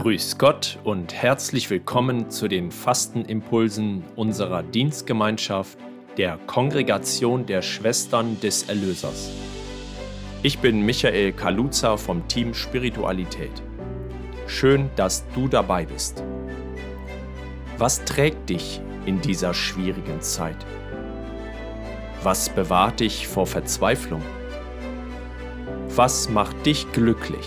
Grüß Gott und herzlich willkommen zu den Fastenimpulsen unserer Dienstgemeinschaft der Kongregation der Schwestern des Erlösers. Ich bin Michael Kaluza vom Team Spiritualität. Schön, dass du dabei bist. Was trägt dich in dieser schwierigen Zeit? Was bewahrt dich vor Verzweiflung? Was macht dich glücklich?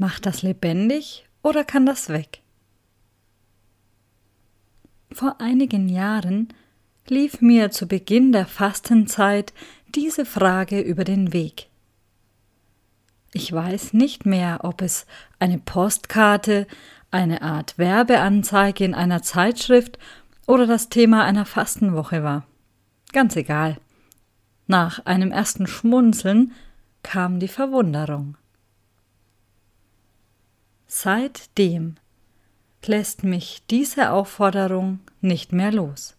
Macht das lebendig oder kann das weg? Vor einigen Jahren lief mir zu Beginn der Fastenzeit diese Frage über den Weg. Ich weiß nicht mehr, ob es eine Postkarte, eine Art Werbeanzeige in einer Zeitschrift oder das Thema einer Fastenwoche war. Ganz egal. Nach einem ersten Schmunzeln kam die Verwunderung. Seitdem lässt mich diese Aufforderung nicht mehr los.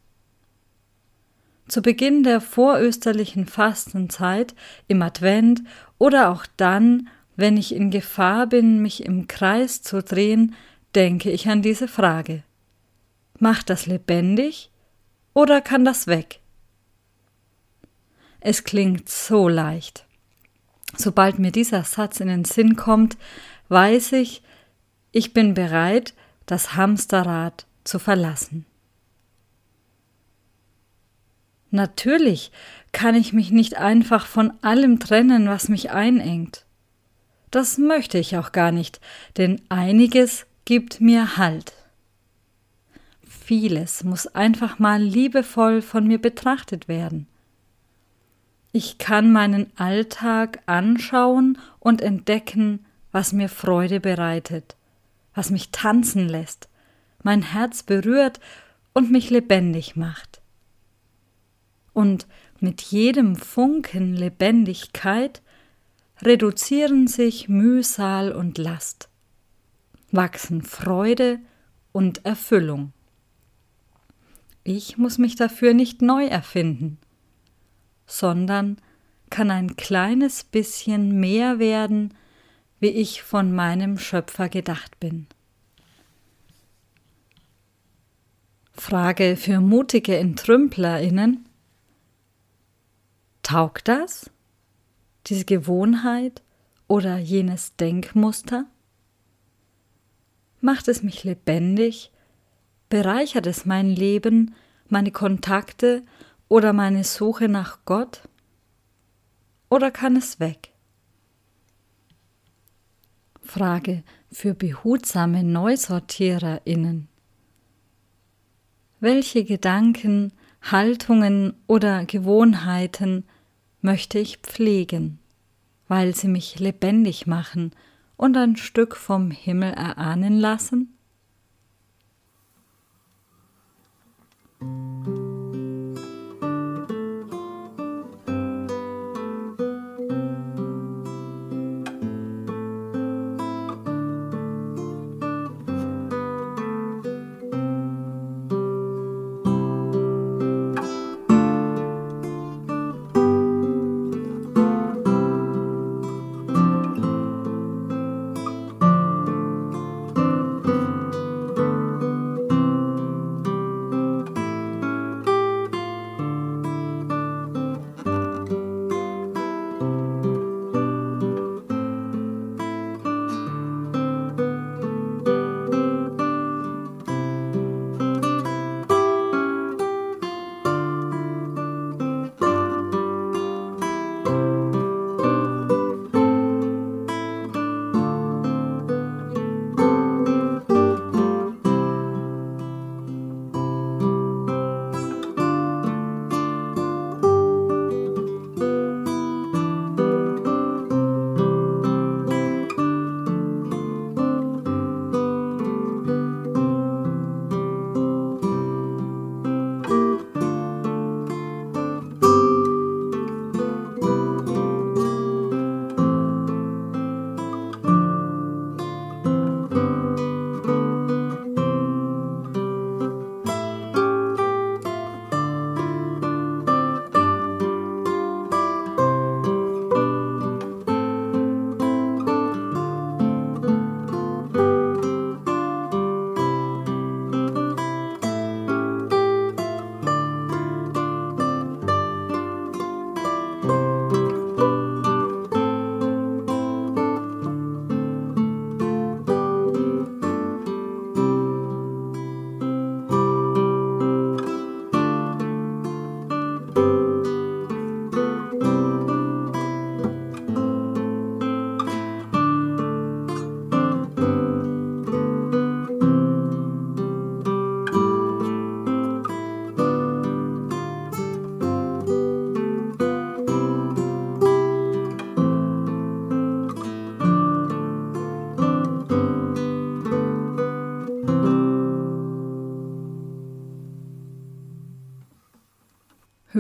Zu Beginn der vorösterlichen Fastenzeit, im Advent oder auch dann, wenn ich in Gefahr bin, mich im Kreis zu drehen, denke ich an diese Frage. Macht das lebendig oder kann das weg? Es klingt so leicht. Sobald mir dieser Satz in den Sinn kommt, weiß ich, ich bin bereit, das Hamsterrad zu verlassen. Natürlich kann ich mich nicht einfach von allem trennen, was mich einengt. Das möchte ich auch gar nicht, denn einiges gibt mir Halt. Vieles muss einfach mal liebevoll von mir betrachtet werden. Ich kann meinen Alltag anschauen und entdecken, was mir Freude bereitet was mich tanzen lässt, mein Herz berührt und mich lebendig macht. Und mit jedem Funken Lebendigkeit reduzieren sich Mühsal und Last, wachsen Freude und Erfüllung. Ich muss mich dafür nicht neu erfinden, sondern kann ein kleines bisschen mehr werden wie ich von meinem Schöpfer gedacht bin. Frage für mutige Entrümplerinnen. Taugt das? Diese Gewohnheit oder jenes Denkmuster? Macht es mich lebendig? Bereichert es mein Leben, meine Kontakte oder meine Suche nach Gott? Oder kann es weg? Frage für behutsame NeusortiererInnen. Welche Gedanken, Haltungen oder Gewohnheiten möchte ich pflegen, weil sie mich lebendig machen und ein Stück vom Himmel erahnen lassen?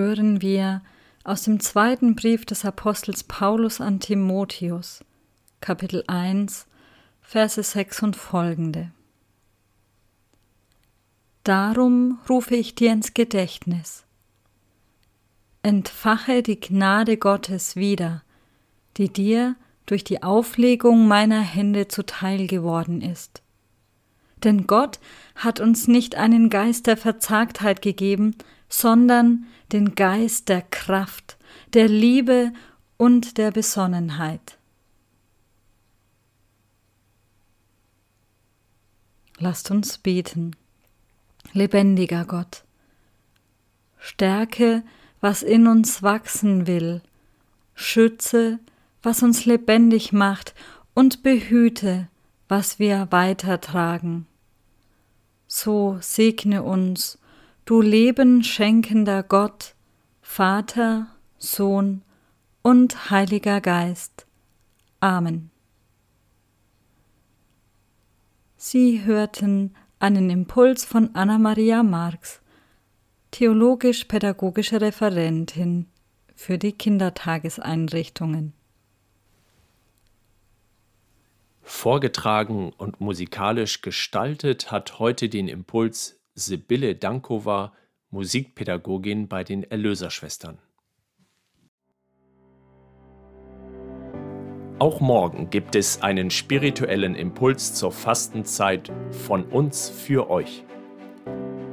Hören wir aus dem zweiten Brief des Apostels Paulus an Timotheus, Kapitel 1, Verse 6 und folgende. Darum rufe ich dir ins Gedächtnis. Entfache die Gnade Gottes wieder, die dir durch die Auflegung meiner Hände zuteil geworden ist. Denn Gott hat uns nicht einen Geist der Verzagtheit gegeben, sondern den Geist der Kraft, der Liebe und der Besonnenheit. Lasst uns beten. Lebendiger Gott, stärke, was in uns wachsen will, schütze, was uns lebendig macht und behüte, was wir weitertragen. So segne uns du Leben schenkender Gott, Vater, Sohn und Heiliger Geist. Amen. Sie hörten einen Impuls von Anna-Maria Marx, theologisch-pädagogische Referentin für die Kindertageseinrichtungen. Vorgetragen und musikalisch gestaltet hat heute den Impuls Sibylle Dankova, Musikpädagogin bei den Erlöserschwestern. Auch morgen gibt es einen spirituellen Impuls zur Fastenzeit von uns für euch.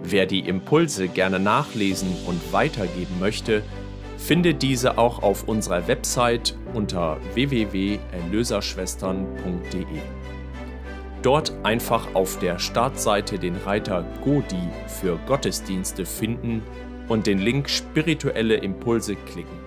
Wer die Impulse gerne nachlesen und weitergeben möchte, findet diese auch auf unserer Website unter www.erlöserschwestern.de. Dort einfach auf der Startseite den Reiter Godi für Gottesdienste finden und den Link Spirituelle Impulse klicken.